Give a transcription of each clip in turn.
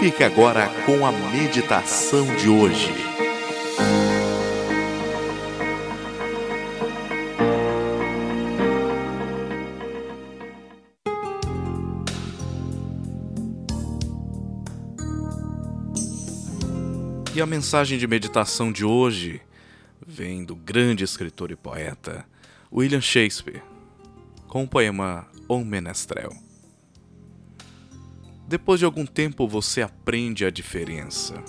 Fique agora com a meditação de hoje. E a mensagem de meditação de hoje vem do grande escritor e poeta William Shakespeare, com o poema O Menestrel. Depois de algum tempo você aprende a diferença.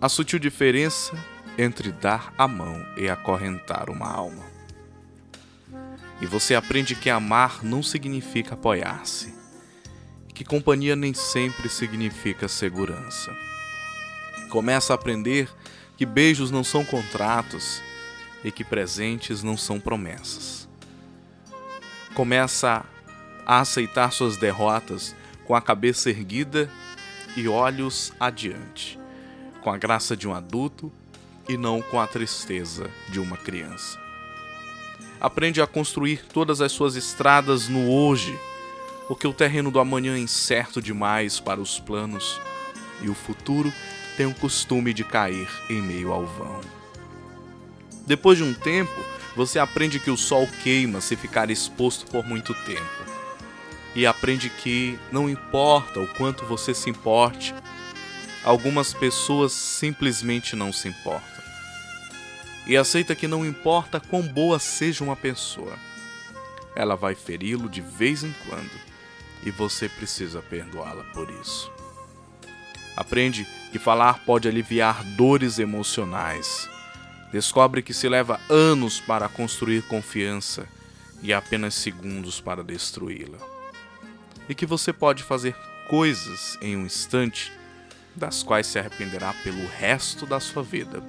A sutil diferença entre dar a mão e acorrentar uma alma. E você aprende que amar não significa apoiar-se, que companhia nem sempre significa segurança. Começa a aprender que beijos não são contratos e que presentes não são promessas. Começa a aceitar suas derrotas com a cabeça erguida e olhos adiante, com a graça de um adulto e não com a tristeza de uma criança. Aprende a construir todas as suas estradas no hoje, porque o terreno do amanhã é incerto demais para os planos e o futuro tem o costume de cair em meio ao vão. Depois de um tempo, você aprende que o sol queima se ficar exposto por muito tempo e aprende que não importa o quanto você se importe, algumas pessoas simplesmente não se importam. E aceita que não importa quão boa seja uma pessoa, ela vai feri-lo de vez em quando e você precisa perdoá-la por isso. Aprende que falar pode aliviar dores emocionais. Descobre que se leva anos para construir confiança e apenas segundos para destruí-la e que você pode fazer coisas em um instante das quais se arrependerá pelo resto da sua vida.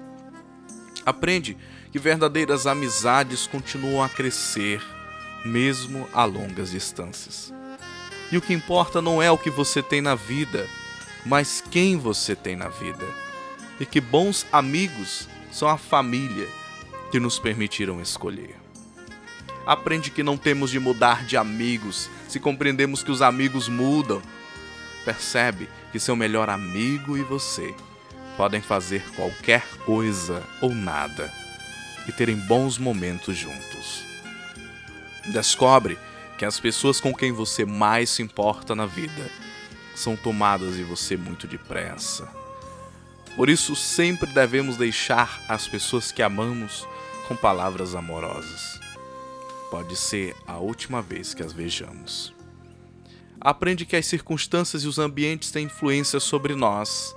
Aprende que verdadeiras amizades continuam a crescer, mesmo a longas distâncias. E o que importa não é o que você tem na vida, mas quem você tem na vida. E que bons amigos são a família que nos permitiram escolher. Aprende que não temos de mudar de amigos se compreendemos que os amigos mudam. Percebe que seu melhor amigo e você podem fazer qualquer coisa ou nada e terem bons momentos juntos. Descobre que as pessoas com quem você mais se importa na vida são tomadas de você muito depressa. Por isso, sempre devemos deixar as pessoas que amamos com palavras amorosas pode ser a última vez que as vejamos. Aprende que as circunstâncias e os ambientes têm influência sobre nós,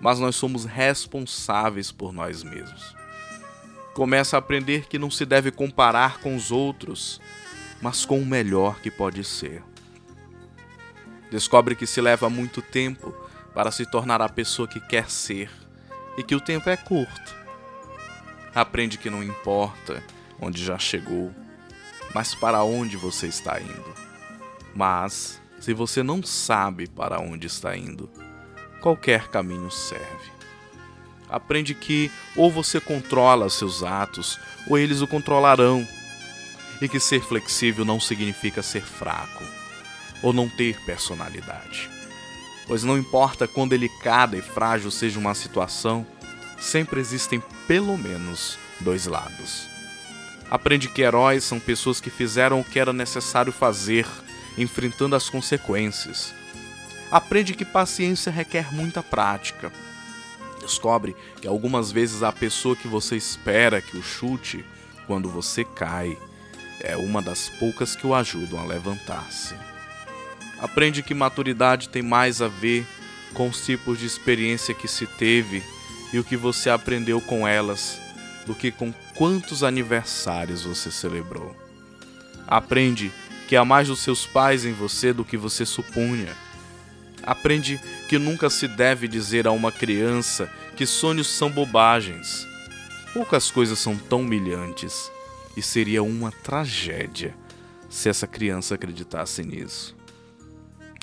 mas nós somos responsáveis por nós mesmos. Começa a aprender que não se deve comparar com os outros, mas com o melhor que pode ser. Descobre que se leva muito tempo para se tornar a pessoa que quer ser e que o tempo é curto. Aprende que não importa onde já chegou, mas para onde você está indo. Mas, se você não sabe para onde está indo, qualquer caminho serve. Aprende que ou você controla seus atos, ou eles o controlarão. E que ser flexível não significa ser fraco, ou não ter personalidade. Pois não importa quão delicada e frágil seja uma situação, sempre existem pelo menos dois lados. Aprende que heróis são pessoas que fizeram o que era necessário fazer, enfrentando as consequências. Aprende que paciência requer muita prática. Descobre que algumas vezes a pessoa que você espera que o chute quando você cai é uma das poucas que o ajudam a levantar-se. Aprende que maturidade tem mais a ver com os tipos de experiência que se teve e o que você aprendeu com elas do que com quantos aniversários você celebrou. Aprende que há mais dos seus pais em você do que você supunha. Aprende que nunca se deve dizer a uma criança que sonhos são bobagens. Poucas coisas são tão humilhantes e seria uma tragédia se essa criança acreditasse nisso.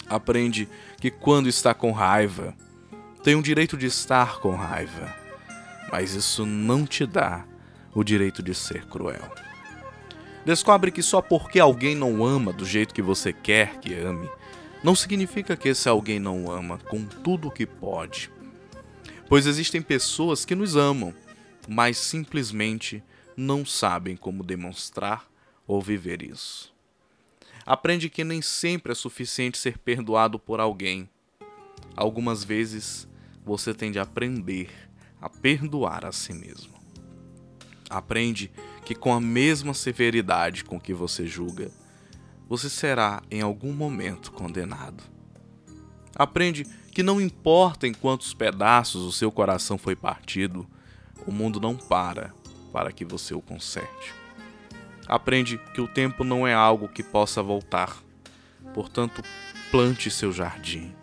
Aprende que quando está com raiva, tem o direito de estar com raiva mas isso não te dá o direito de ser cruel. Descobre que só porque alguém não ama do jeito que você quer que ame, não significa que esse alguém não ama com tudo o que pode. Pois existem pessoas que nos amam, mas simplesmente não sabem como demonstrar ou viver isso. Aprende que nem sempre é suficiente ser perdoado por alguém. Algumas vezes você tem de aprender a perdoar a si mesmo. Aprende que com a mesma severidade com que você julga, você será em algum momento condenado. Aprende que não importa em quantos pedaços o seu coração foi partido, o mundo não para para que você o conserte. Aprende que o tempo não é algo que possa voltar. Portanto, plante seu jardim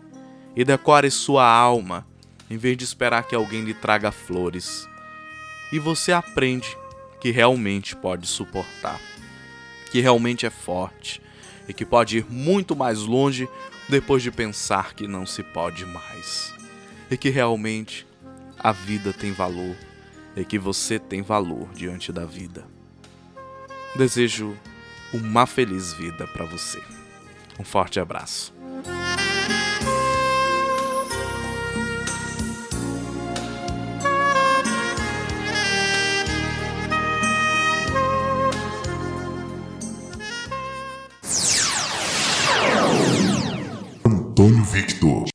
e decore sua alma em vez de esperar que alguém lhe traga flores. E você aprende que realmente pode suportar, que realmente é forte e que pode ir muito mais longe depois de pensar que não se pode mais. E que realmente a vida tem valor e que você tem valor diante da vida. Desejo uma feliz vida para você. Um forte abraço. Victor